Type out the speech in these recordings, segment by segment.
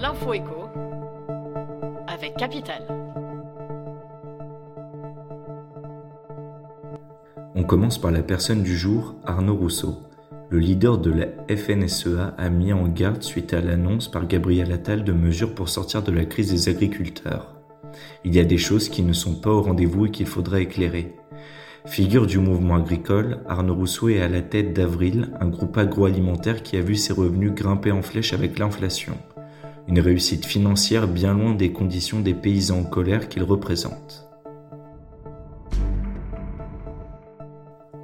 L'info écho avec Capital. On commence par la personne du jour, Arnaud Rousseau. Le leader de la FNSEA a mis en garde suite à l'annonce par Gabriel Attal de mesures pour sortir de la crise des agriculteurs. Il y a des choses qui ne sont pas au rendez-vous et qu'il faudra éclairer. Figure du mouvement agricole, Arnaud Rousseau est à la tête d'Avril, un groupe agroalimentaire qui a vu ses revenus grimper en flèche avec l'inflation. Une réussite financière bien loin des conditions des paysans en colère qu'il représente.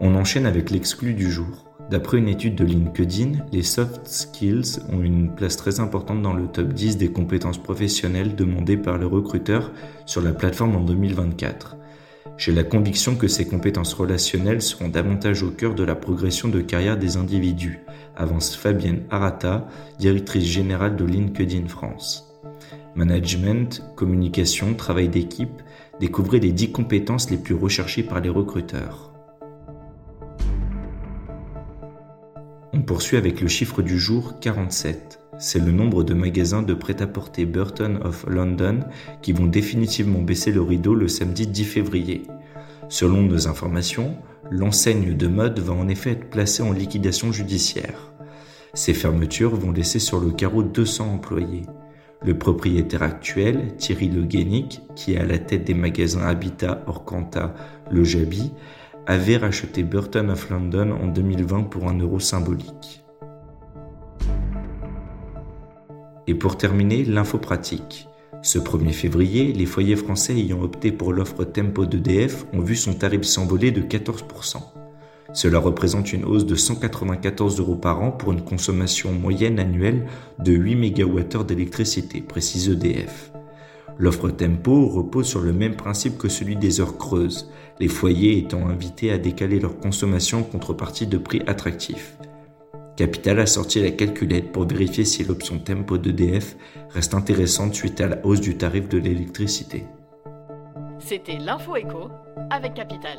On enchaîne avec l'exclu du jour. D'après une étude de LinkedIn, les soft skills ont une place très importante dans le top 10 des compétences professionnelles demandées par les recruteurs sur la plateforme en 2024. J'ai la conviction que ces compétences relationnelles seront davantage au cœur de la progression de carrière des individus, avance Fabienne Arata, directrice générale de LinkedIn France. Management, communication, travail d'équipe, découvrez les 10 compétences les plus recherchées par les recruteurs. On poursuit avec le chiffre du jour 47 c'est le nombre de magasins de prêt-à-porter Burton of London qui vont définitivement baisser le rideau le samedi 10 février. Selon nos informations, l'enseigne de mode va en effet être placée en liquidation judiciaire. Ces fermetures vont laisser sur le carreau 200 employés. Le propriétaire actuel, Thierry Le Guénic, qui est à la tête des magasins Habitat, Orcanta, Le Jabi, avait racheté Burton of London en 2020 pour un euro symbolique. Et pour terminer, l'info pratique. Ce 1er février, les foyers français ayant opté pour l'offre Tempo d'EDF ont vu son tarif s'envoler de 14%. Cela représente une hausse de 194 euros par an pour une consommation moyenne annuelle de 8 MWh d'électricité, précise EDF. L'offre Tempo repose sur le même principe que celui des heures creuses, les foyers étant invités à décaler leur consommation en contrepartie de prix attractifs. Capital a sorti la calculette pour vérifier si l'option tempo d'EDF reste intéressante suite à la hausse du tarif de l'électricité. C'était l'info écho avec Capital.